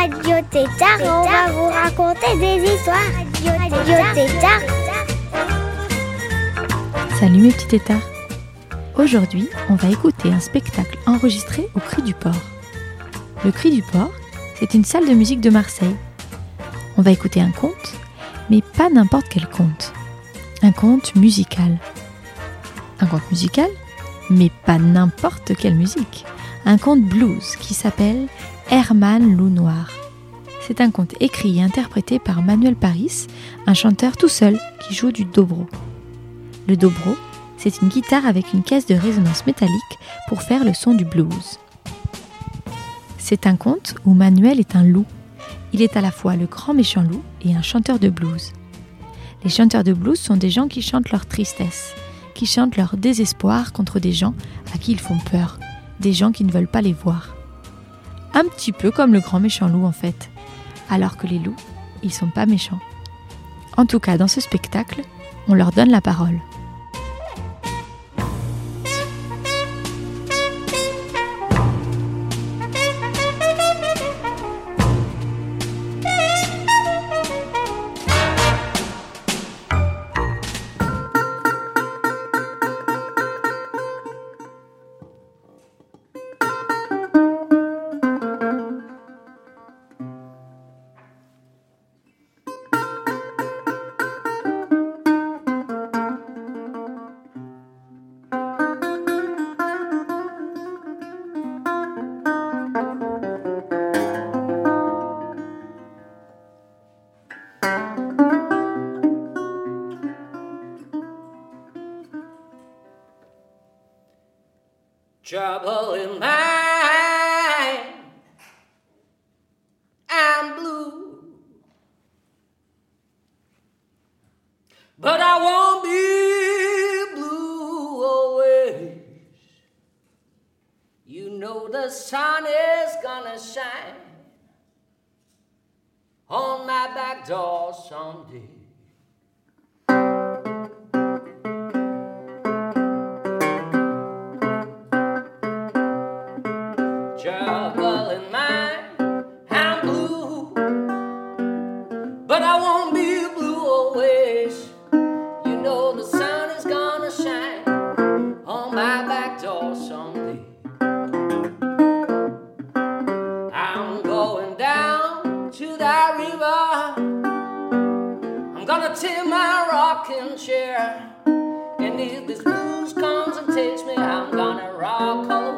Radio Tétard on va vous raconter des histoires. Radio Tétard. Salut mes petits tétards Aujourd'hui, on va écouter un spectacle enregistré au Cri du Port. Le Cri du Port, c'est une salle de musique de Marseille. On va écouter un conte, mais pas n'importe quel conte. Un conte musical. Un conte musical, mais pas n'importe quelle musique. Un conte blues qui s'appelle Herman Loup Noir. C'est un conte écrit et interprété par Manuel Paris, un chanteur tout seul qui joue du dobro. Le dobro, c'est une guitare avec une caisse de résonance métallique pour faire le son du blues. C'est un conte où Manuel est un loup. Il est à la fois le grand méchant loup et un chanteur de blues. Les chanteurs de blues sont des gens qui chantent leur tristesse, qui chantent leur désespoir contre des gens à qui ils font peur, des gens qui ne veulent pas les voir. Un petit peu comme le grand méchant loup en fait, alors que les loups, ils sont pas méchants. En tout cas, dans ce spectacle, on leur donne la parole. The sun is gonna shine on my back door someday. I'm going down to that river. I'm gonna take my rocking chair. And if this blues comes and takes me, I'm gonna rock all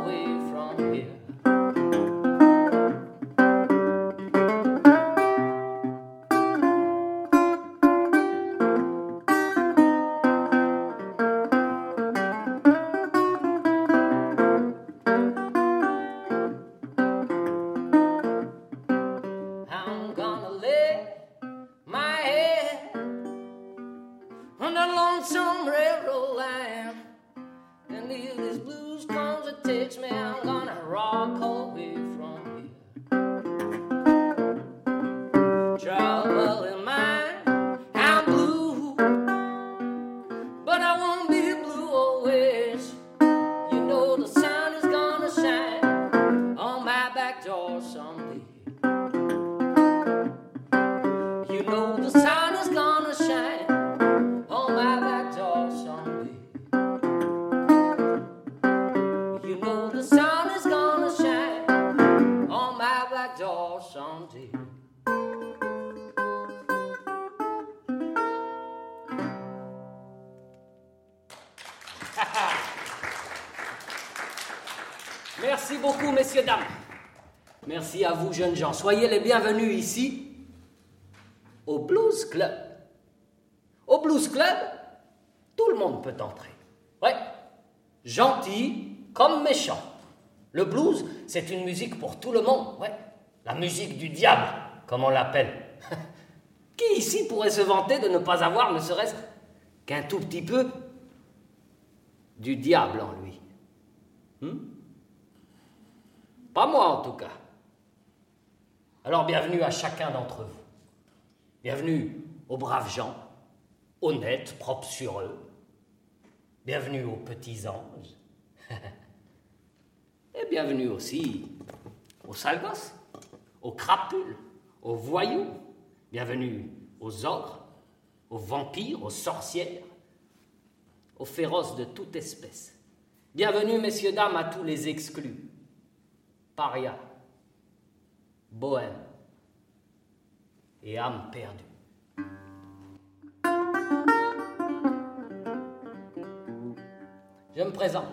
Merci beaucoup, messieurs, dames. Merci à vous, jeunes gens. Soyez les bienvenus ici, au Blues Club. Au Blues Club, tout le monde peut entrer. Ouais. Gentil comme méchant. Le blues, c'est une musique pour tout le monde. Ouais. La musique du diable, comme on l'appelle. Qui ici pourrait se vanter de ne pas avoir, ne serait-ce qu'un tout petit peu, du diable en lui? Hmm? Pas moi en tout cas. Alors bienvenue à chacun d'entre vous. Bienvenue aux braves gens, honnêtes, propres sur eux. Bienvenue aux petits anges. Et bienvenue aussi aux salgos, aux crapules, aux voyous. Bienvenue aux ogres, aux vampires, aux sorcières, aux féroces de toute espèce. Bienvenue, messieurs, dames, à tous les exclus. Paria, bohème et âme perdue. Je me présente.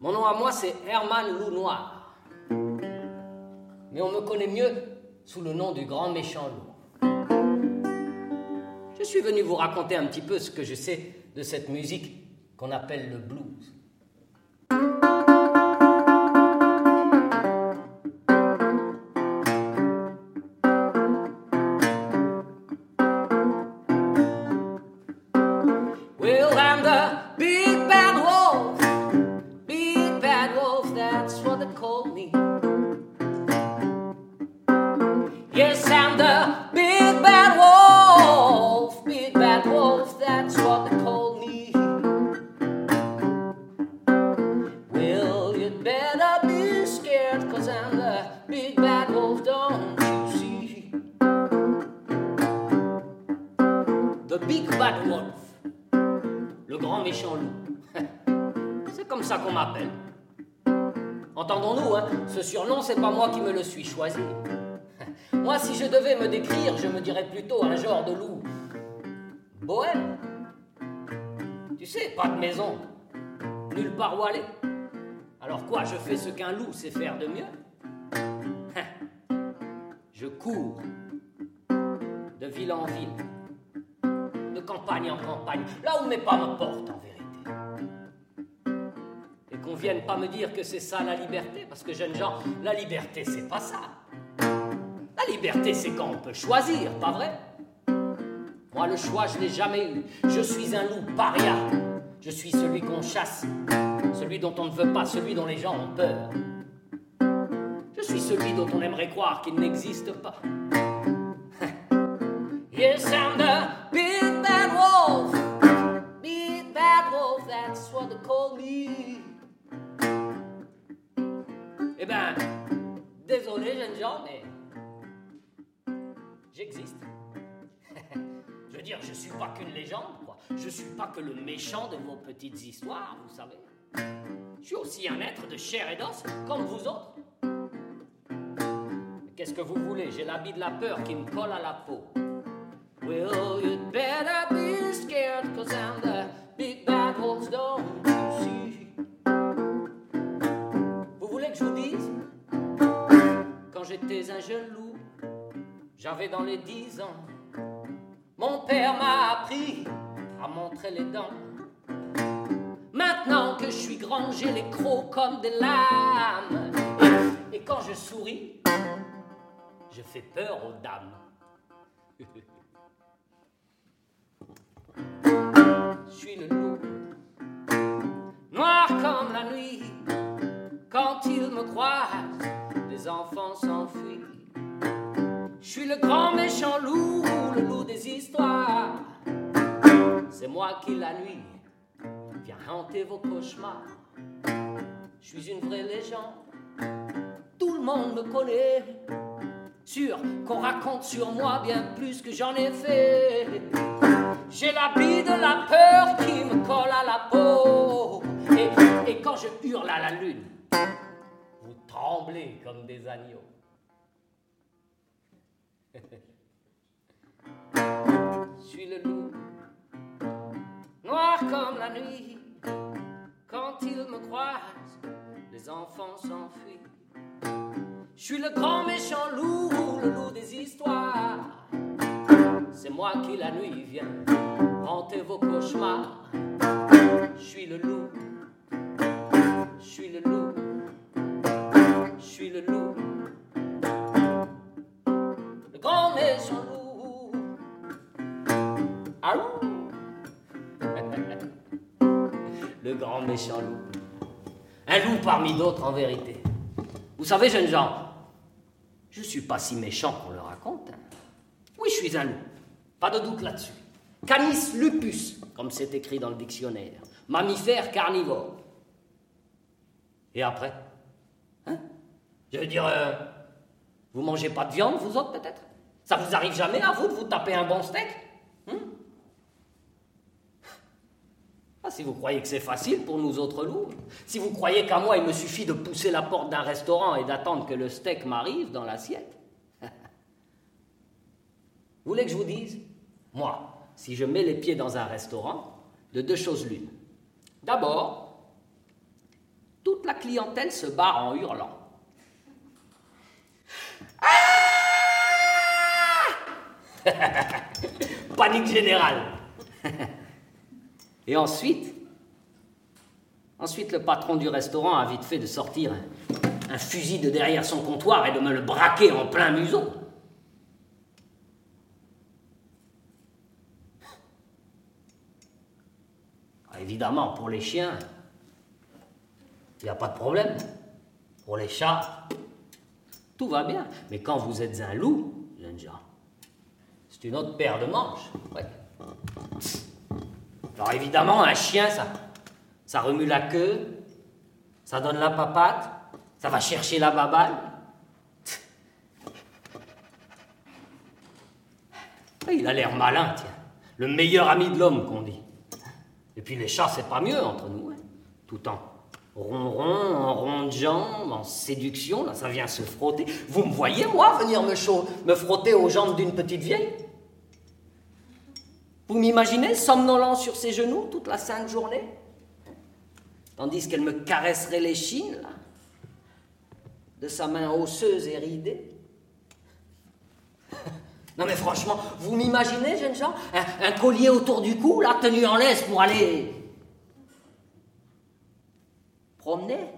Mon nom à moi, c'est Herman Loup Noir. Mais on me connaît mieux sous le nom du grand méchant loup. Je suis venu vous raconter un petit peu ce que je sais de cette musique qu'on appelle le blues. Moi, si je devais me décrire, je me dirais plutôt un genre de loup. Bohème. Tu sais, pas de maison, nulle part où aller. Alors quoi, je fais ce qu'un loup sait faire de mieux? Je cours de ville en ville, de campagne en campagne, là où mes pas me portent en vérité qu'on vienne pas me dire que c'est ça la liberté, parce que jeunes gens, la liberté c'est pas ça. La liberté c'est quand on peut choisir, pas vrai? Moi le choix je l'ai jamais eu. Je suis un loup paria. Je suis celui qu'on chasse, celui dont on ne veut pas, celui dont les gens ont peur. Je suis celui dont on aimerait croire qu'il n'existe pas. Que le méchant de vos petites histoires, vous savez. Je suis aussi un être de chair et d'os, comme vous autres. Qu'est-ce que vous voulez? J'ai l'habit de la peur qui me colle à la peau. Well, you'd better be scared, cause I'm the big bad wolf, don't j'étais un jeune loup, j'avais dans les dix ans. Mon père m'a appris montrer les dents. Maintenant que je suis grand, j'ai les crocs comme des lames. Et, quand je souris, je fais peur aux dames. Je suis le loup, noir comme la nuit, quand il me croise les enfants s'enfuient. Je suis le grand méchant loup, le loup des histoires. C'est moi qui la nuit viens hanter vos cauchemars. Je suis une vraie légende, tout le monde me connaît. Sûr qu'on raconte sur moi bien plus que j'en ai fait. J'ai l'habit de la peur qui me colle à la peau. Et, et quand je hurle à la lune, trembler comme des agneaux. Je suis le loup, noir comme la nuit. Quand ils me croisent, les enfants s'enfuient. Je suis le grand méchant loup, le loup des histoires. C'est moi qui la nuit viens hanter vos cauchemars. Je suis le loup, je suis le loup suis le loup, le grand méchant loup. Un loup parmi d'autres en vérité. Vous savez, jeunes gens, je ne suis pas si méchant qu'on le raconte. Hein. Oui, je suis un loup. Pas de doute là-dessus. Canis lupus, comme c'est écrit dans le dictionnaire. Mammifère carnivore. Et après? Hein? Je veux dire, euh, vous mangez pas de viande, vous autres, peut-être? Ça vous arrive jamais à vous de vous taper un bon steak? Hein? Ah, si vous croyez que c'est facile pour nous autres loups, si vous croyez qu'à moi il me suffit de pousser la porte d'un restaurant et d'attendre que le steak m'arrive dans l'assiette, vous voulez que je vous dise? Moi, si je mets les pieds dans un restaurant, de deux choses l'une. D'abord, toute la clientèle se barre en hurlant. Ah Panique générale. Et ensuite, ensuite le patron du restaurant a vite fait de sortir un, fusil de derrière son comptoir et de me le braquer en plein museau. Ah, évidemment, pour les chiens, il n'y a pas de problème. Pour les chats, tout va bien. Mais quand vous êtes un loup, gens, c'est une autre paire de manches. Alors évidemment, un chien, ça, remue la queue, ça donne la papate, ça va chercher la baballe. Il a l'air malin, tiens. Le meilleur ami de l'homme, qu'on dit. Et puis les chats, c'est pas mieux entre nous, hein. tout en ronron, en jambes, en séduction, là, ça vient se frotter. Vous me voyez, moi, venir me frotter aux jambes d'une petite vieille? Vous m'imaginez, somnolent sur ses genoux toute la sainte journée Tandis qu'elle me caresserait les chines, là, de sa main osseuse et ridée non mais franchement, vous m'imaginez, jeunes gens, un, un, collier autour du cou, là, tenu en laisse pour aller promener?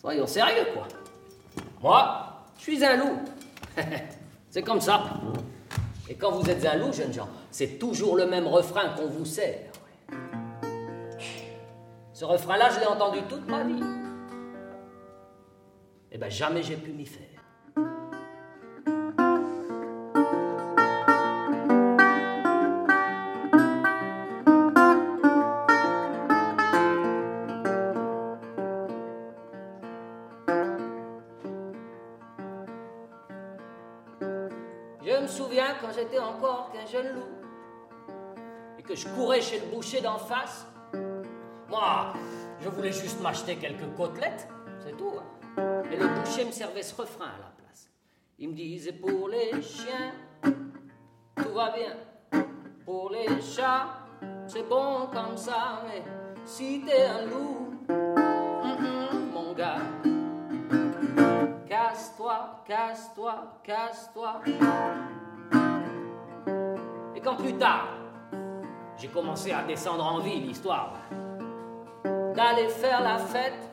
Soyons sérieux, quoi. Moi, je suis un loup. c'est comme ça. Et quand vous êtes un loup, jeunes gens, c'est toujours le même refrain qu'on vous sert. Ce refrain-là, je l'ai entendu toute ma vie. Eh bien, jamais j'ai pu m'y faire. Loup et que je courais chez le boucher d'en face. Moi, je voulais juste m'acheter quelques côtelettes, c'est tout. Hein. Et le boucher me servait ce refrain à la place. Il me disait pour les chiens, tout va bien. Pour les chats, c'est bon comme ça, mais si t'es un loup, mon gars, casse-toi, casse-toi, casse-toi quand plus tard, j'ai commencé à descendre en ville, histoire d'aller faire la fête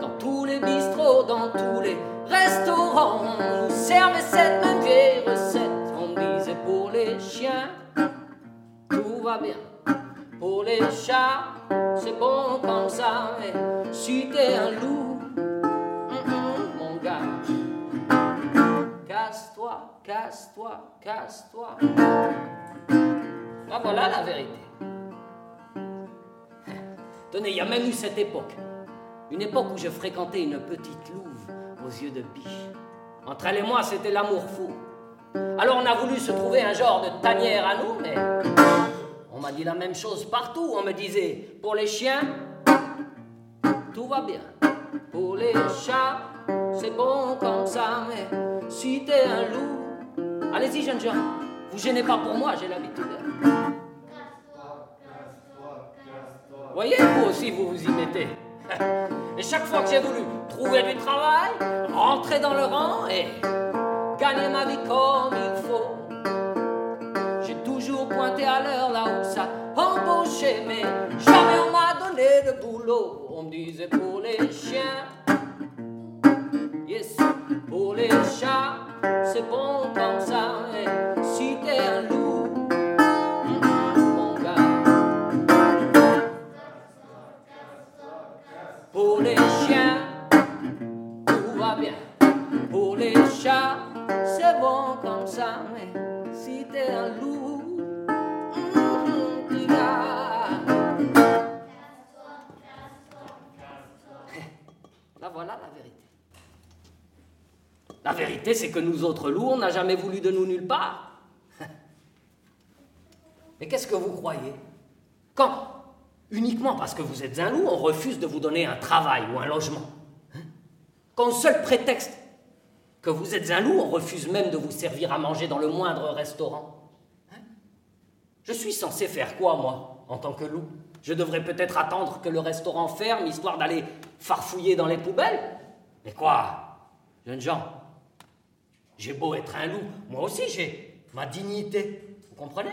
dans tous les bistrots, dans tous les restaurants. On nous servait cette même vieille recette. On disait pour les chiens, tout va bien. Pour les chats, c'est bon comme ça. Mais si t'es un loup, casse-toi, casse-toi. Ah, voilà la vérité. Tenez, il y a même eu cette époque. Une époque où je fréquentais une petite louve aux yeux de biche. Entre elle et moi, c'était l'amour fou. Alors on a voulu se trouver un genre de tanière à nous, mais on m'a dit la même chose partout. On me disait, pour les chiens, tout va bien. Pour les chats, c'est bon comme ça, mais si t'es un loup, Allez-y, jeunes gens. Vous gênez pas pour moi, j'ai l'habitude. Voyez, vous aussi, vous vous y mettez. Et chaque fois que j'ai voulu trouver du travail, rentrer dans le rang et gagner ma vie comme il faut, j'ai toujours pointé à l'heure là où ça embauchait, mais jamais on m'a donné de boulot. On me disait pour les chiens, yes, pour les chats c'est bon comme ça, si t'es un loup, mon gars. Pour les chiens, tout va bien. Pour les chats, c'est bon comme ça. La vérité, c'est que nous autres loups, on n'a jamais voulu de nous nulle part. Mais qu'est-ce que vous croyez? Quand, uniquement parce que vous êtes un loup, on refuse de vous donner un travail ou un logement. Quand, au seul prétexte que vous êtes un loup, on refuse même de vous servir à manger dans le moindre restaurant. Je suis censé faire quoi, moi, en tant que loup? Je devrais peut-être attendre que le restaurant ferme, histoire d'aller farfouiller dans les poubelles? Mais quoi Jeunes gens, j'ai beau être un loup, moi aussi j'ai ma dignité. Vous comprenez?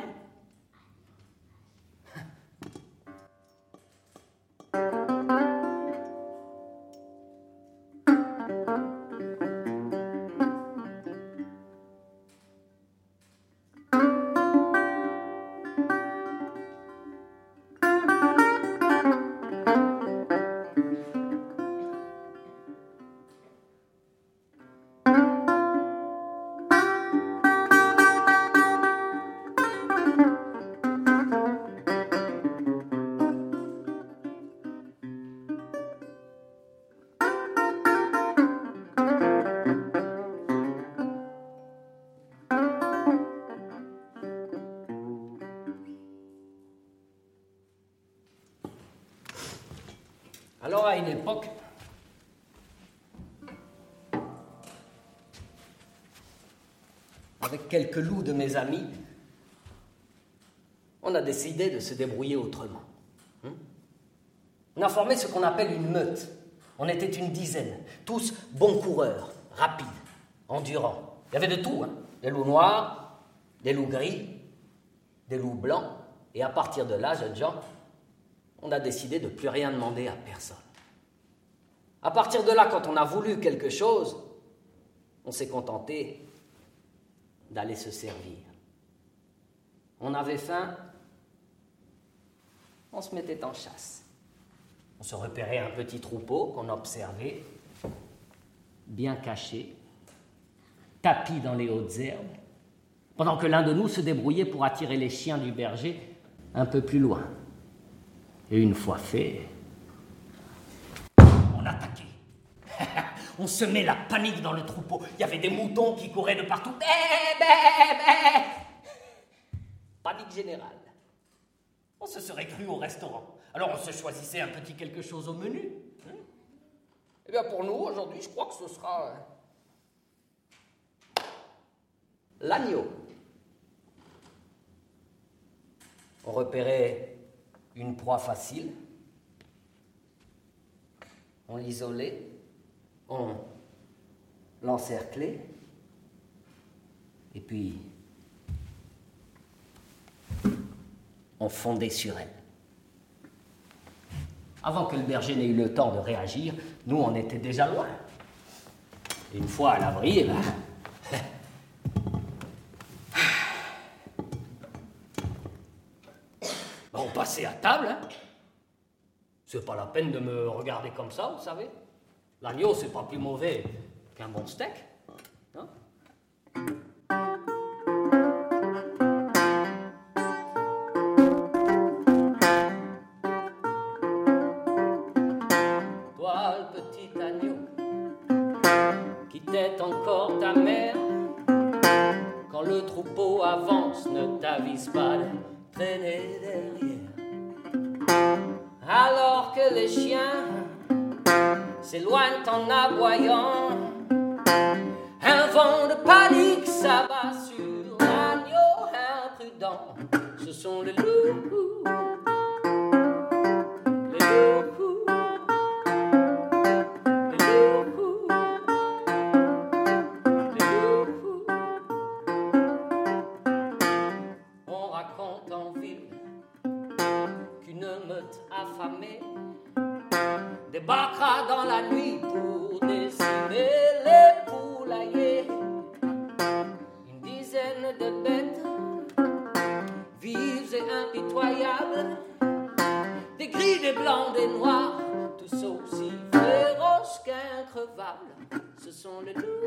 Quelques loups de mes amis, on a décidé de se débrouiller autrement. Hein on a formé ce qu'on appelle une meute. On était une dizaine, tous bons coureurs, rapides, endurants. Il y avait de tout, hein. des loups noirs, des loups gris, des loups blancs. Et à partir de là, jeunes gens, on a décidé de plus rien demander à personne. À partir de là, quand on a voulu quelque chose, on s'est contenté d'aller se servir. On avait faim, on se mettait en chasse. On se repérait un petit troupeau qu'on observait, bien caché, tapis dans les hautes herbes, pendant que l'un de nous se débrouillait pour attirer les chiens du berger un peu plus loin. Et une fois fait, on attaquait. on semait la panique dans le troupeau. Il y avait des moutons qui couraient de partout. Bé. Panique générale. On se serait cru au restaurant. Alors on se choisissait un petit quelque chose au menu. Hein eh bien pour nous, aujourd'hui, je crois que ce sera euh, l'agneau. On repérait une proie facile, on l'isolait, on l'encerclait, et puis on fondait sur elle. Avant que le berger n'ait eu le temps de réagir, nous, on était déjà loin. Une fois à l'abri, eh ben, on passait à table. Hein. C'est pas la peine de me regarder comme ça, vous savez. L'agneau, c'est pas plus mauvais qu'un bon steak. Hein? Loups.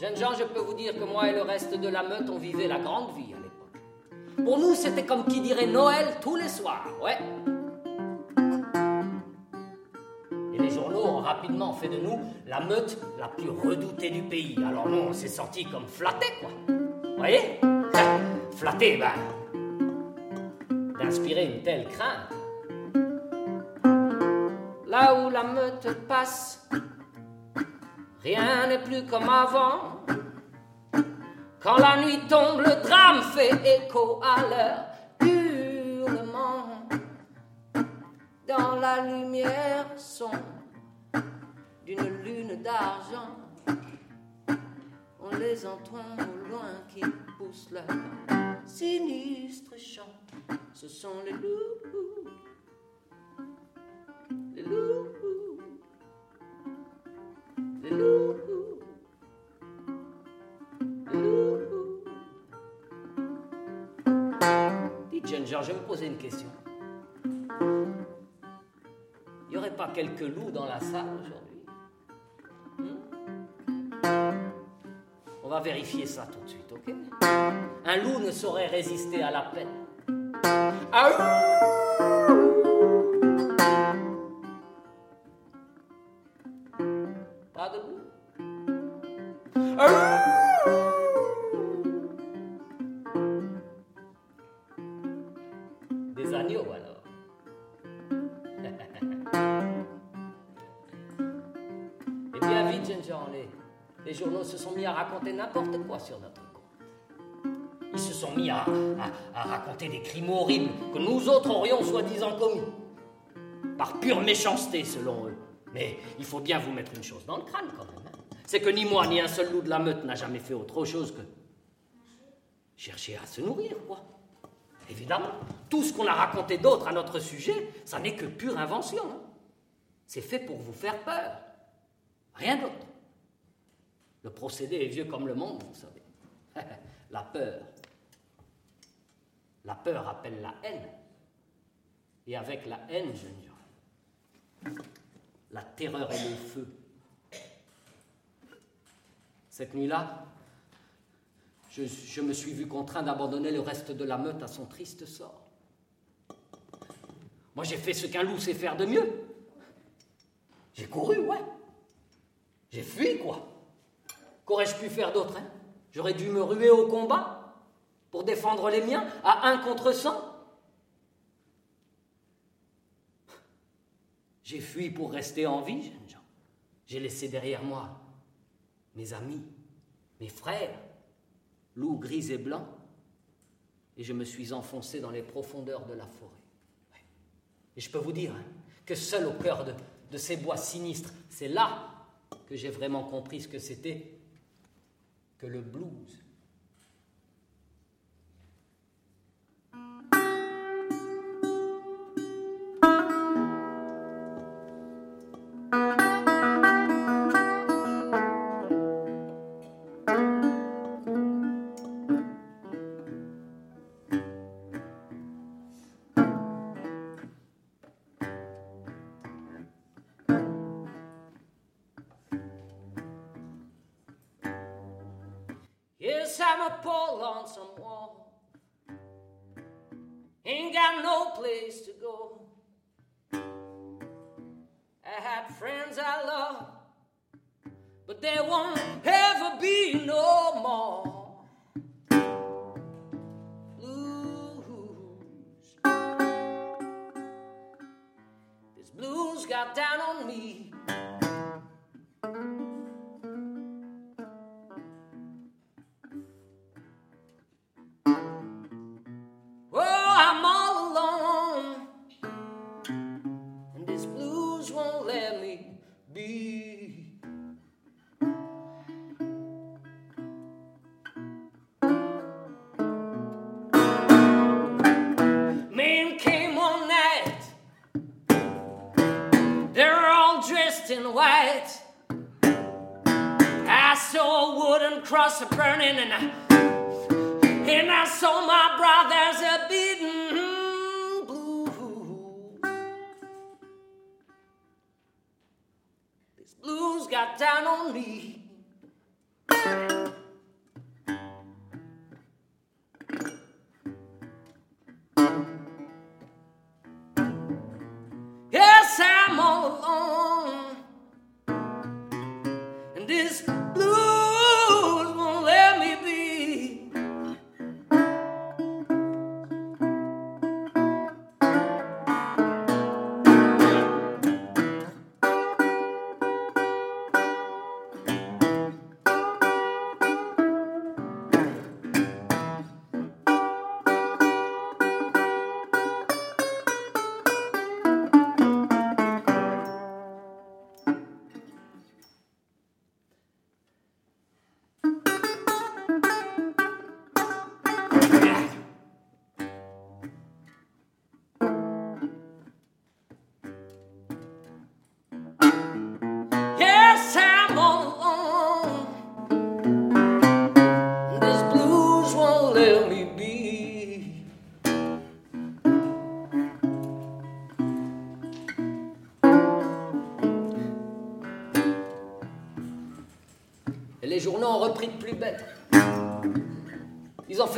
Jeunes gens, je peux vous dire que moi et le reste de la meute, on vivait la grande vie à l'époque. Pour nous, c'était comme qui dirait Noël tous les soirs, ouais. Rapidement fait de nous la meute la plus redoutée du pays. Alors nous, on s'est sortis comme flattés, quoi. Vous voyez? Flattés, ben. D'inspirer une telle crainte. Là où la meute passe, rien n'est plus comme avant. Quand la nuit tombe, le drame fait écho à leur hurlement. Dans la lumière sombre d'une lune d'argent, on les entend au loin qui poussent leur sinistre chant. Ce sont les loups, les loups, les loups. Dites, Ginger, je vais me poser une question. Il n'y aurait pas quelques loups dans la salle aujourd'hui? On va vérifier ça tout de suite, ok? Un loup ne saurait résister à la peine. Ah à raconter n'importe quoi sur notre compte. Ils se sont mis à raconter des crimes horribles que nous autres aurions soi-disant commis. Par pure méchanceté, selon eux. Mais il faut bien vous mettre une chose dans le crâne, quand même. hein. C'est que ni moi, ni un seul loup de la meute n'a jamais fait autre chose que chercher à se nourrir, quoi. Évidemment, tout ce qu'on a raconté d'autre à notre sujet, ça n'est que pure invention. hein. C'est fait pour vous faire peur. Rien d'autre. Le procédé est vieux comme le monde, vous savez. la peur. La peur appelle la haine. Et avec la haine, je dirais, la terreur et le feu. Cette nuit-là, je me suis vu contraint d'abandonner le reste de la meute à son triste sort. Moi, j'ai fait ce qu'un loup sait faire de mieux. J'ai couru, ouais. J'ai fui, quoi. Qu'aurais-je pu faire d'autre hein? J'aurais dû me ruer au combat pour défendre les miens à un contre cent? J'ai fui pour rester en vie, jeunes gens. J'ai laissé derrière moi mes amis, mes frères, loups gris et blancs, et je me suis enfoncé dans les profondeurs de la forêt. Et je peux vous dire hein, que seul au cœur de ces bois sinistres, c'est là que j'ai vraiment compris ce que c'était que le blues. Cross a burning and I and I saw my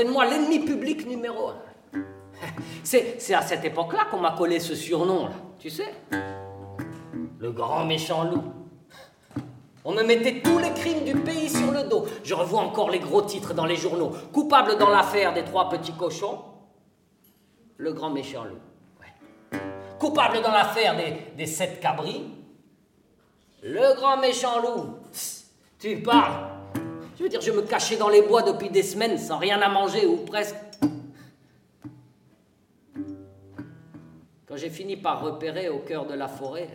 moi l'ennemi public numéro un. C'est à cette époque-là qu'on m'a collé ce surnom, là, tu sais. Le grand méchant loup. On me mettait tous les crimes du pays sur le dos. Je revois encore les gros titres dans les journaux. Coupable dans l'affaire des trois petits cochons, le grand méchant loup. Coupable dans l'affaire des, des sept cabris, le grand méchant loup. Tu parles je veux dire, je me cachais dans les bois depuis des semaines sans rien à manger, ou presque. Quand j'ai fini par repérer au cœur de la forêt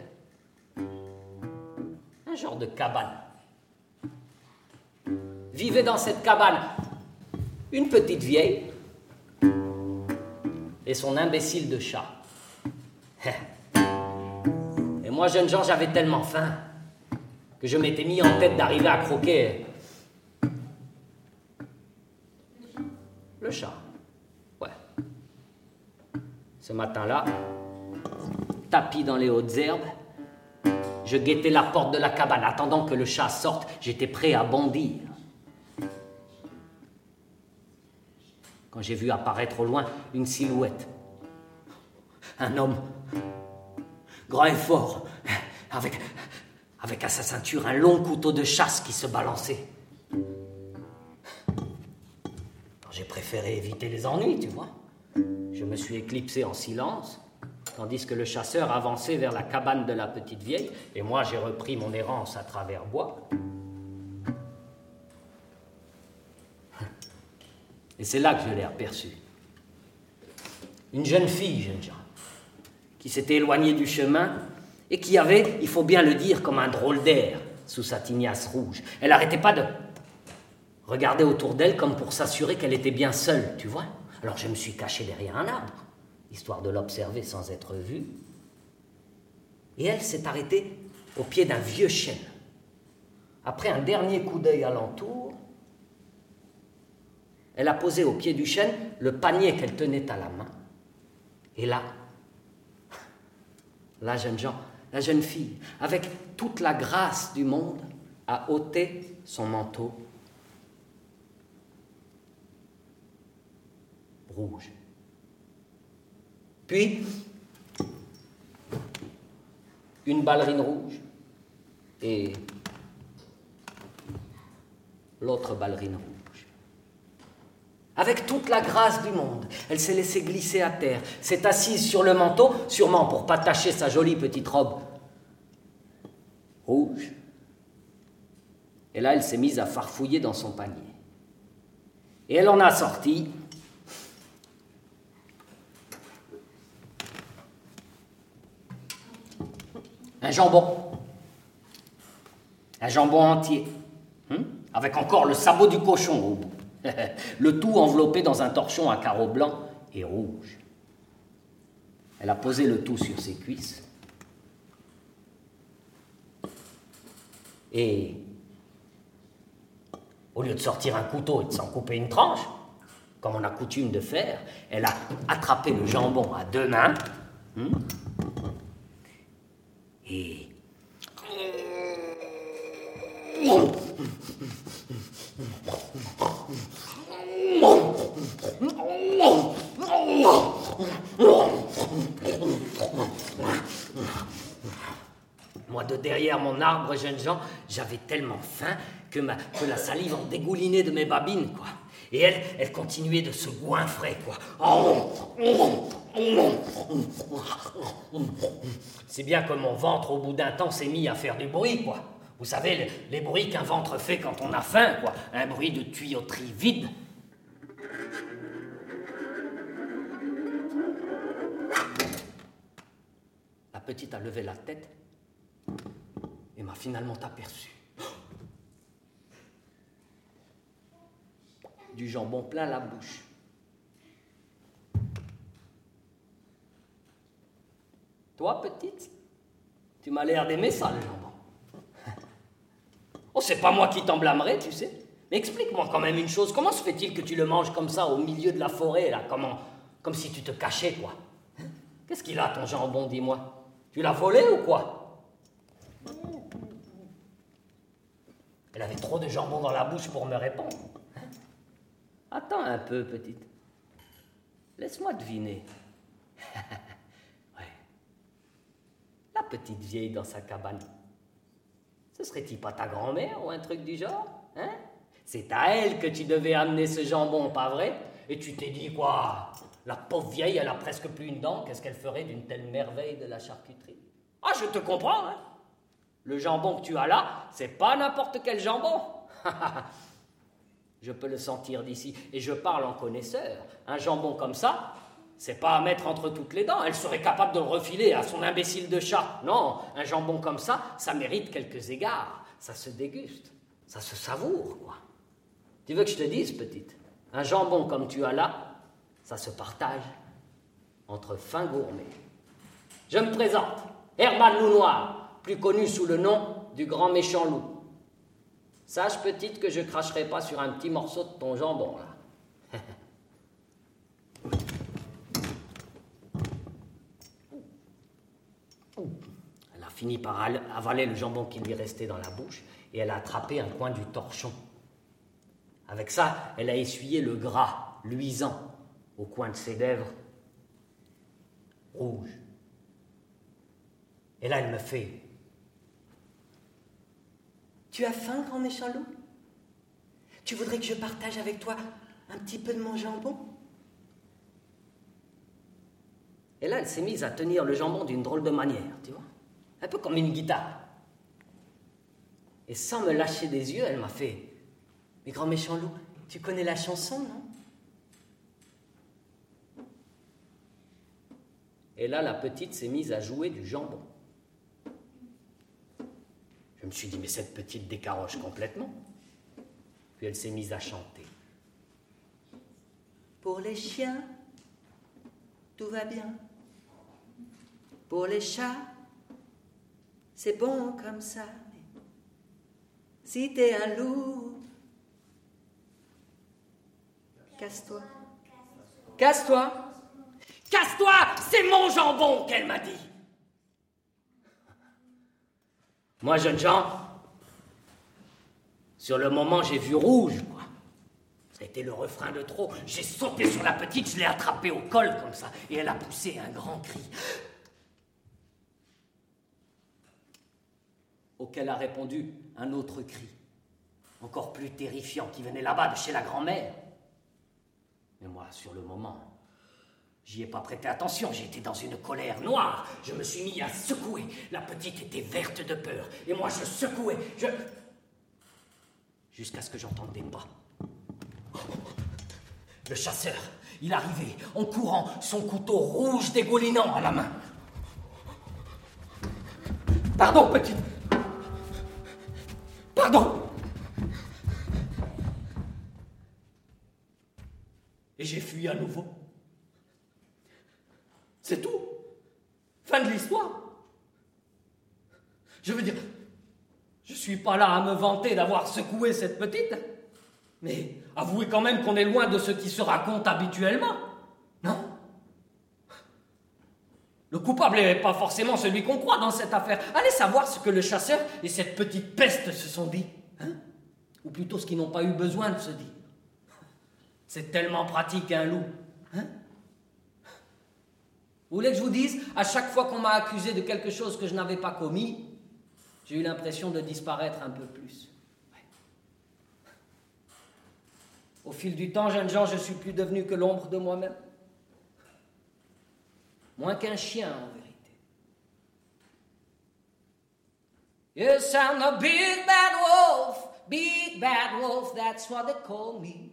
un genre de cabane. Vivait dans cette cabane une petite vieille et son imbécile de chat. Et moi, jeune Jean, j'avais tellement faim que je m'étais mis en tête d'arriver à croquer Le chat. Ouais. Ce matin-là, tapis dans les hautes herbes, je guettais la porte de la cabane. Attendant que le chat sorte, j'étais prêt à bondir. Quand j'ai vu apparaître au loin une silhouette, un homme grand et fort, avec, avec à sa ceinture un long couteau de chasse qui se balançait. J'ai préféré éviter les ennuis, tu vois. Je me suis éclipsé en silence, tandis que le chasseur avançait vers la cabane de la petite vieille, et moi j'ai repris mon errance à travers bois. Et c'est là que je l'ai aperçue. Une jeune fille, jeune gens, qui s'était éloignée du chemin et qui avait, il faut bien le dire, comme un drôle d'air sous sa tignasse rouge. Elle n'arrêtait pas de regardait autour d'elle comme pour s'assurer qu'elle était bien seule, tu vois. Alors je me suis caché derrière un arbre, histoire de l'observer sans être vue. Et elle s'est arrêtée au pied d'un vieux chêne. Après un dernier coup d'œil alentour, elle a posé au pied du chêne le panier qu'elle tenait à la main. Et là, la jeune la jeune fille, avec toute la grâce du monde, a ôté son manteau rouge. Puis, une ballerine rouge et l'autre ballerine rouge. Avec toute la grâce du monde, elle s'est laissée glisser à terre, s'est assise sur le manteau, sûrement pour pas tacher sa jolie petite robe rouge. Et là, elle s'est mise à farfouiller dans son panier. Et elle en a sorti Un jambon. Un jambon entier. Hmm? Avec encore le sabot du cochon au bout. le tout enveloppé dans un torchon à carreaux blancs et rouges. Elle a posé le tout sur ses cuisses. Et au lieu de sortir un couteau et de s'en couper une tranche, comme on a coutume de faire, elle a attrapé le jambon à deux mains. Hmm? Et Moi, de derrière mon arbre, jeunes gens, j'avais tellement faim que, ma, que la salive en dégoulinait de mes babines, quoi. Et elle, elle continuait de se goinfrer, quoi. C'est bien que mon ventre, au bout d'un temps, s'est mis à faire du bruit, quoi. Vous savez, les, bruits qu'un ventre fait quand on a faim, quoi. Un bruit de tuyauterie vide. La petite a levé la tête et m'a finalement aperçu. Du jambon plein la bouche. Toi, petite, tu m'as l'air d'aimer ça, le jambon. Oh, c'est pas moi qui t'en blâmerai, tu sais. Mais explique-moi quand même une chose. Comment se fait-il que tu le manges comme ça, au milieu de la forêt, là Comment Comme si tu te cachais, quoi. Qu'est-ce qu'il a, ton jambon, dis-moi? Tu l'as volé ou quoi? Elle avait trop de jambon dans la bouche pour me répondre. Attends un peu, petite. Laisse-moi deviner. ouais. La petite vieille dans sa cabane. Ce serait-il pas ta grand-mère ou un truc du genre Hein? C'est à elle que tu devais amener ce jambon, pas vrai? Et tu t'es dit quoi? La pauvre vieille, elle a presque plus une dent, qu'est-ce qu'elle ferait d'une telle merveille de la charcuterie? Ah, je te comprends, hein? Le jambon que tu as là, c'est pas n'importe quel jambon Je peux le sentir d'ici, et je parle en connaisseur. Un jambon comme ça, c'est pas à mettre entre toutes les dents. Elle serait capable de le refiler à son imbécile de chat. Non, un jambon comme ça, ça mérite quelques égards. Ça se déguste, ça se savoure, quoi. Tu veux que je te dise, petite? Un jambon comme tu as là, ça se partage entre fins gourmets. Je me présente, Herman Loup Noir, plus connu sous le nom du grand méchant loup. Sache, petite, que je cracherai pas sur un petit morceau de ton jambon, là. Elle a fini par avaler le jambon qui lui restait dans la bouche et elle a attrapé un coin du torchon. Avec ça, elle a essuyé le gras luisant au coin de ses lèvres rouges. Et là, elle me fait tu as faim, grand méchant loup? Tu voudrais que je partage avec toi un petit peu de mon jambon? Et là, elle s'est mise à tenir le jambon d'une drôle de manière, tu vois Un peu comme une guitare. Et sans me lâcher des yeux, elle m'a fait Mais grand méchant loup, tu connais la chanson, non? Et là, la petite s'est mise à jouer du jambon. Je me suis dit, mais cette petite décaroche complètement. Puis elle s'est mise à chanter. Pour les chiens, tout va bien. Pour les chats, c'est bon comme ça. si t'es un loup, casse-toi. Casse-toi. Casse-toi, c'est mon jambon qu'elle m'a dit. Moi, jeune gens, sur le moment, j'ai vu rouge, quoi. Ça a été le refrain de trop. J'ai sauté sur la petite, je l'ai attrapée au col comme ça, et elle a poussé un grand cri. Auquel a répondu un autre cri, encore plus terrifiant, qui venait là-bas de chez la grand-mère. Mais moi, sur le moment, J'y ai pas prêté attention, j'étais dans une colère noire. Je me suis mis à secouer. La petite était verte de peur. Et moi, je secouais. Je. Jusqu'à ce que j'entende des pas. Le chasseur, il arrivait en courant, son couteau rouge dégoulinant à la main. Pardon, petite. Pardon. Et j'ai fui à nouveau. C'est tout. Fin de l'histoire. Je veux dire, je suis pas là à me vanter d'avoir secoué cette petite, mais avouez quand même qu'on est loin de ce qui se raconte habituellement, non? Le coupable n'est pas forcément celui qu'on croit dans cette affaire. Allez savoir ce que le chasseur et cette petite peste se sont dit. Hein? Ou plutôt ce qu'ils n'ont pas eu besoin de se dire. C'est tellement pratique un loup. Hein? Vous voulez que je vous dise, à chaque fois qu'on m'a accusé de quelque chose que je n'avais pas commis, j'ai eu l'impression de disparaître un peu plus. Au fil du temps, jeunes gens, je suis plus devenu que l'ombre de moi-même. Moins qu'un chien, en vérité. Yes, I'm a big bad wolf, big bad wolf, that's what they call me.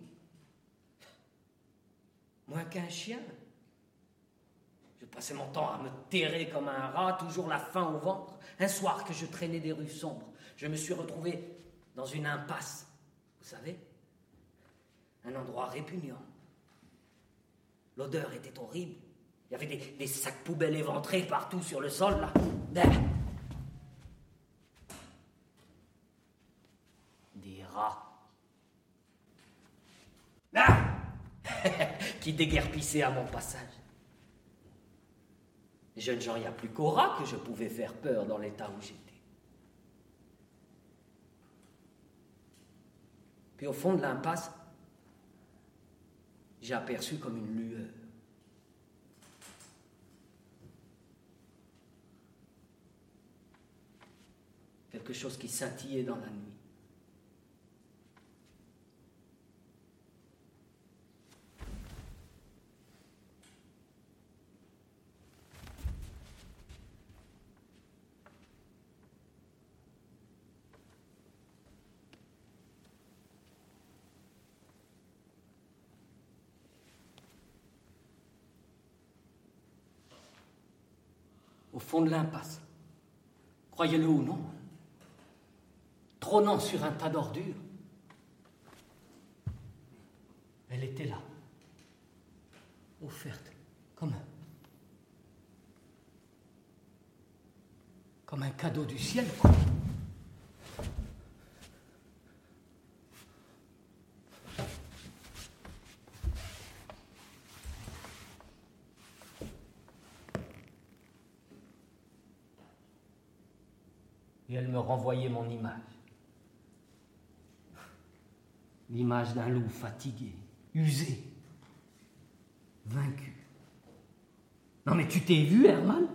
Moins qu'un chien. Je passais mon temps à me terrer comme un rat, toujours la faim au ventre. Un soir que je traînais des rues sombres, je me suis retrouvé dans une impasse. Vous savez Un endroit répugnant. L'odeur était horrible. Il y avait des, sacs poubelles éventrés partout sur le sol, là. Des rats. Ah qui déguerpissaient à mon passage. Jeunes gens, il n'y plus qu'aux rats que je pouvais faire peur dans l'état où j'étais. Puis au fond de l'impasse, j'ai aperçu comme une lueur. Quelque chose qui scintillait dans la nuit. au de l'impasse. Croyez-le ou non, trônant sur un tas d'ordures, elle était là, offerte comme un, comme un cadeau du ciel. Elle me renvoyait mon image. L'image d'un loup fatigué, usé, vaincu. Non mais tu t'es vu, Herman?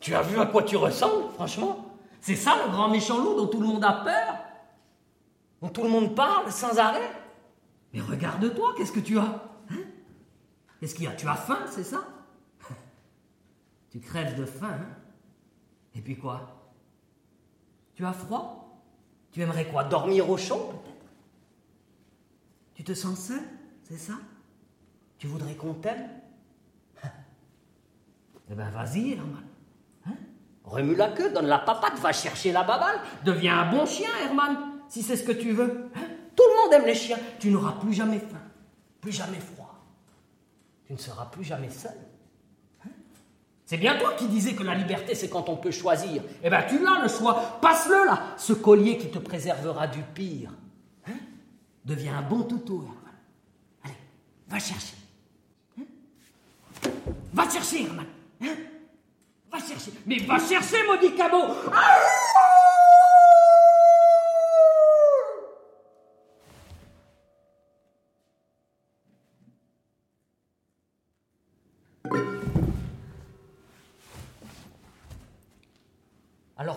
Tu as vu à quoi tu ressembles, franchement? C'est ça le grand méchant loup dont tout le monde a peur? Dont tout le monde parle sans arrêt? Mais regarde-toi, qu'est-ce que tu as hein? Qu'est-ce qu'il y a? Tu as faim, c'est ça? Tu crèves de faim, hein? Et puis quoi? Tu as froid? Tu aimerais quoi Dormir au chaud peut-être? Tu te sens seul C'est ça? Tu voudrais qu'on t'aime? Eh ben vas-y, Herman. Hein? Remue la queue, donne la papate, va chercher la babale, deviens un bon chien, Herman, si c'est ce que tu veux. Hein? Tout le monde aime les chiens. Tu n'auras plus jamais faim, plus jamais froid. Tu ne seras plus jamais seul. C'est bien toi qui disais que la liberté, c'est quand on peut choisir. Eh bien, tu l'as le choix. Passe-le là, ce collier qui te préservera du pire. Hein? Deviens un bon toutou, Herman. Allez, va chercher. Hein? Va chercher, Herman. Hein? Va chercher. Mais va chercher, maudit cabot. Ah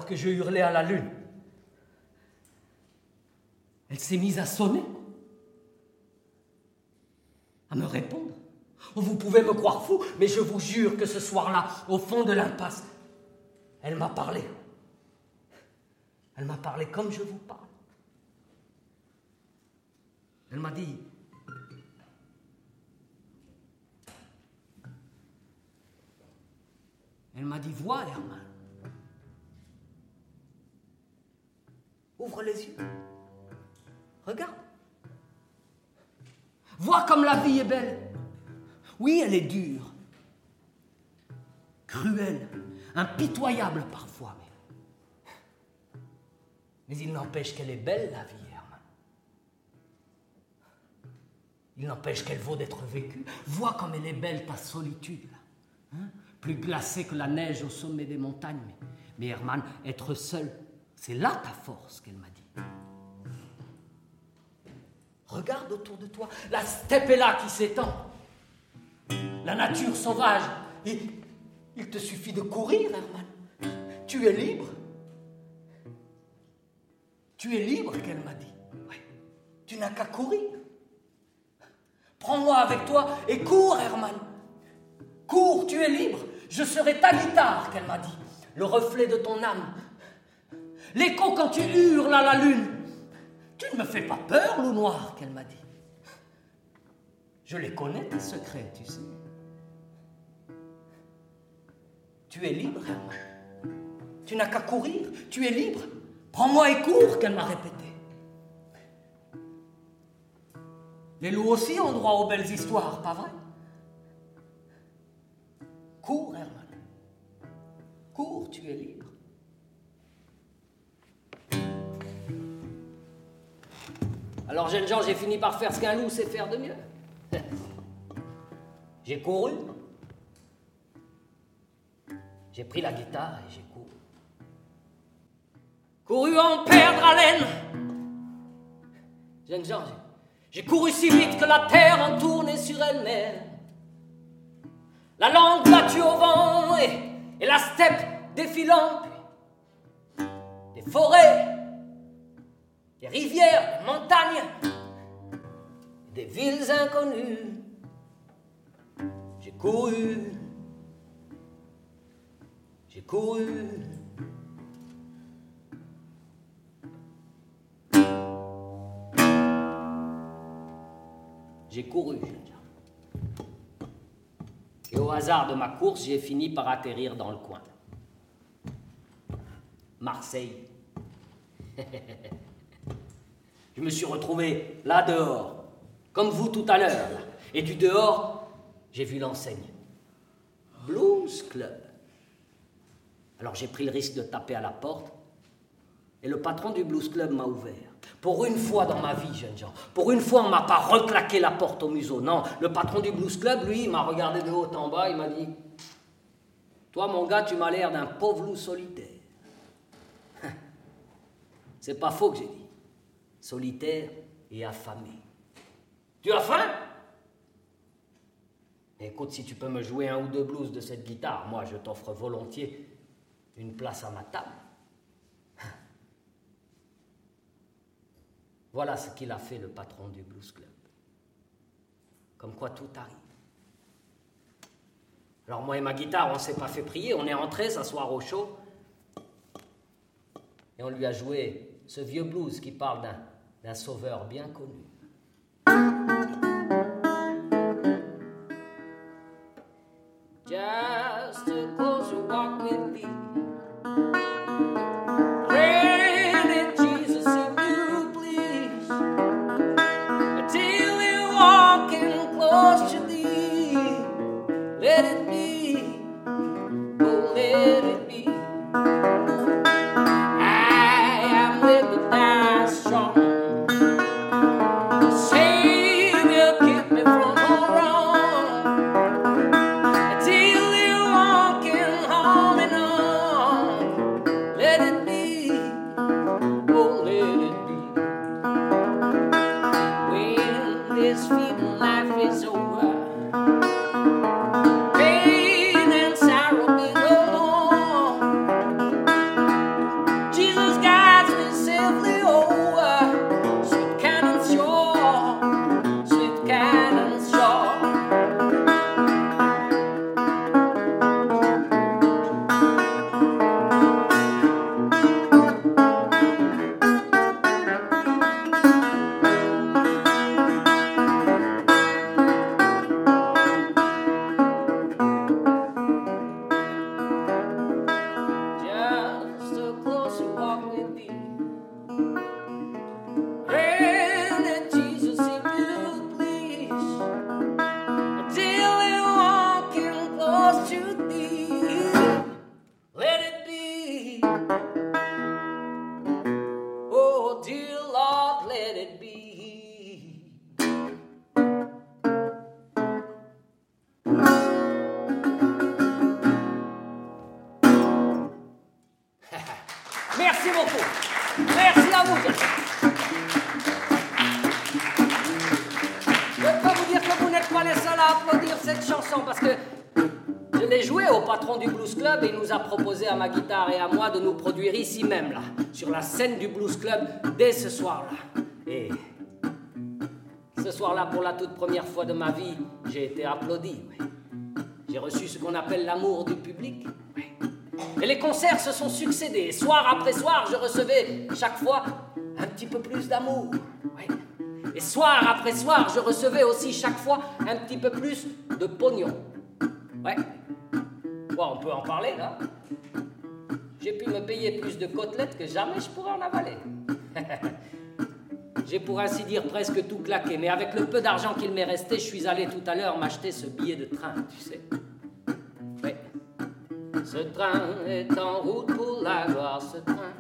que je hurlais à la lune. Elle s'est mise à sonner, à me répondre. Oh, vous pouvez me croire fou, mais je vous jure que ce soir-là, au fond de l'impasse, elle m'a parlé. Elle m'a parlé comme je vous parle. Elle m'a dit, elle m'a dit, vois Herman, Ouvre les yeux. Regarde. Vois comme la vie est belle. Oui, elle est dure, cruelle, impitoyable parfois, mais, mais il n'empêche qu'elle est belle, la vie, Herman. Il n'empêche qu'elle vaut d'être vécue. Vois comme elle est belle, ta solitude, hein? plus glacée que la neige au sommet des montagnes. Mais, mais Herman, être seul, c'est là ta force qu'elle m'a dit. Regarde autour de toi, la steppe est là qui s'étend. La nature sauvage. Il te suffit de courir, Herman. Tu es libre. Tu es libre, qu'elle m'a dit. Tu n'as qu'à courir. Prends-moi avec toi et cours, Herman. Cours, tu es libre. Je serai ta guitare, qu'elle m'a dit. Le reflet de ton âme. L'écho quand tu hurles à la lune. Tu ne me fais pas peur, loup noir, qu'elle m'a dit. Je les connais, tes secrets, tu sais. Tu es libre. Tu n'as qu'à courir. Tu es libre. Prends-moi et cours, qu'elle m'a répété. Les loups aussi ont droit aux belles histoires, pas vrai? Cours, Herman. Cours, tu es libre. Alors, jeunes gens, j'ai fini par faire ce qu'un loup sait faire de mieux. J'ai couru. J'ai pris la guitare et j'ai couru. Couru en perdre haleine. Jeunes gens, j'ai couru si vite que la terre en tournait sur elle-même. La langue battue au vent et, la steppe défilant, des forêts, des rivières, des montagnes, des villes inconnues. J'ai couru, j'ai couru. J'ai couru, Et au hasard de ma course, j'ai fini par atterrir dans le coin. Marseille. Je me suis retrouvé là dehors, comme vous tout à l'heure. Et du dehors, j'ai vu l'enseigne. Blues Club. Alors j'ai pris le risque de taper à la porte, et le patron du Blues Club m'a ouvert. Pour une fois dans ma vie, jeunes gens, pour une fois, on m'a pas reclaqué la porte au museau. Non, le patron du Blues Club, lui, il m'a regardé de haut en bas, il m'a dit Toi, mon gars, tu m'as l'air d'un pauvre loup solitaire. C'est pas faux que j'ai dit. Solitaire et affamé. Tu as faim? Écoute, si tu peux me jouer un ou deux blues de cette guitare, moi, je t'offre volontiers une place à ma table. Voilà ce qu'il a fait le patron du Blues Club. Comme quoi tout arrive. Alors moi et ma guitare, on ne s'est pas fait prier, on est entré s'asseoir au chaud et on lui a joué ce vieux blues qui parle d'un sauveur bien connu. Just a closer walk with me. be. Merci beaucoup. Merci à vous. Je peux vous dire que vous n'êtes pas les seuls à applaudir cette chanson parce que je l'ai jouée au patron du Blues Club et il nous a proposé à ma guitare et à moi de nous produire ici même, là, sur la scène du Blues Club, dès ce soir-là. Pour la toute première fois de ma vie, j'ai été applaudi. J'ai reçu ce qu'on appelle l'amour du public. Et les concerts se sont succédés. Soir après soir, je recevais chaque fois un petit peu plus d'amour. Et soir après soir, je recevais aussi chaque fois un petit peu plus de pognon. Ouais. on peut en parler là. J'ai pu me payer plus de côtelettes que jamais je pourrais en avaler. J'ai pour ainsi dire presque tout claqué, mais avec le peu d'argent qu'il m'est resté, je suis allé tout à l'heure m'acheter ce billet de train, tu sais. Ce train est en route pour la gloire, ce train.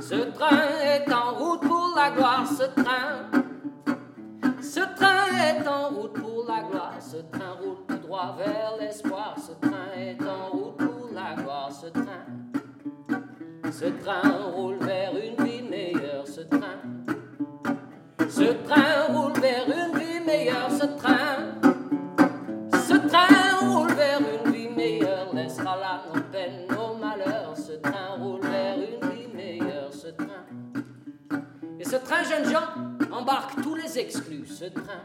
Ce train est en route pour la gloire, ce train. Ce train est en route pour la gloire, ce train roule tout droit vers l'espoir, ce train est en route Ce train roule vers une vie meilleure, ce train. Ce train roule vers une vie meilleure, ce train. Ce train roule vers une vie meilleure, laissera là nos peines, nos malheurs. Ce train roule vers une vie meilleure, ce train. Et ce train, jeunes gens, embarque tous les exclus, ce train.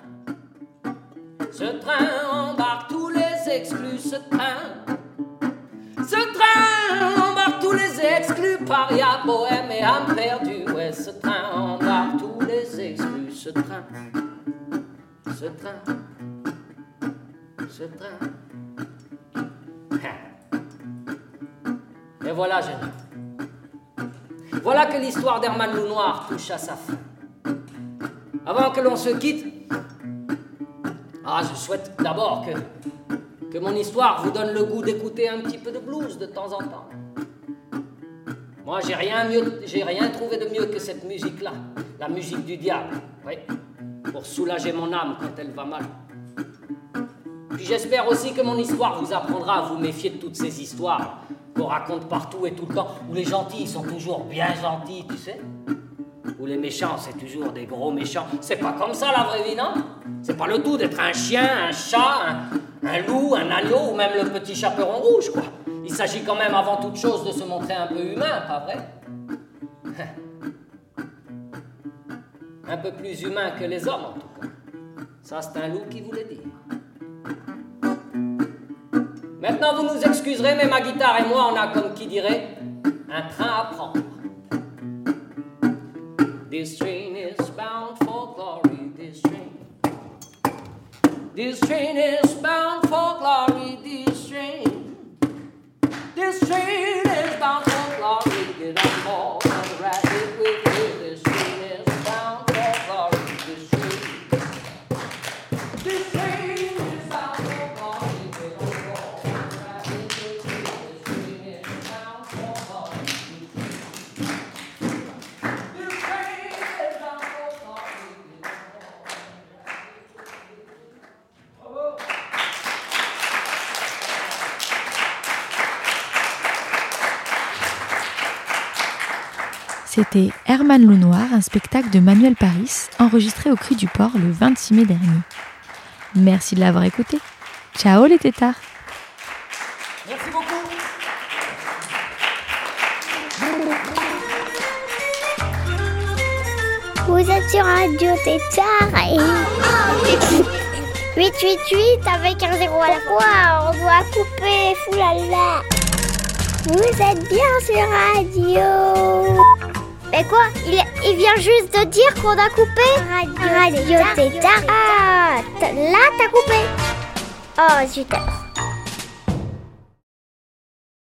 d'Herman Loup Noir touche à sa fin. Avant que l'on se quitte, ah, je souhaite d'abord que mon histoire vous donne le goût d'écouter un petit peu de blues de temps en temps. Moi, j'ai rien, rien trouvé de mieux que cette musique-là, la musique du diable, pour soulager mon âme quand elle va mal. Puis j'espère aussi que mon histoire vous apprendra à vous méfier de toutes ces histoires qu'on raconte partout et tout le temps, où les gentils sont toujours bien gentils, tu sais, où les méchants, c'est toujours des gros méchants. C'est pas comme ça la vraie vie, non? C'est pas le tout d'être un chien, un chat, un, un loup, un agneau ou même le petit chaperon rouge, quoi. Il s'agit quand même avant toute chose de se montrer un peu humain, pas vrai? Un peu plus humain que les hommes, en tout cas. Ça, c'est un loup qui vous l'a dit. Maintenant, vous nous excuserez, mais ma guitare et moi, on a, comme qui dirait, un train à prendre. This train is bound for glory, this train. This train is bound for glory, this train. This train is C'était Herman Loup Noir, un spectacle de Manuel Paris, enregistré au Cri du Port le 26 mai dernier. Merci de l'avoir écouté. Ciao les tétards Merci beaucoup. Vous êtes sur Radio Tétard et... 888 avec un zéro à la fois, on doit couper, foulala. Vous êtes bien sur Radio. Mais quoi il, il vient juste de dire qu'on a coupé Radio Tétard. Ah, là t'as coupé. Oh, zut.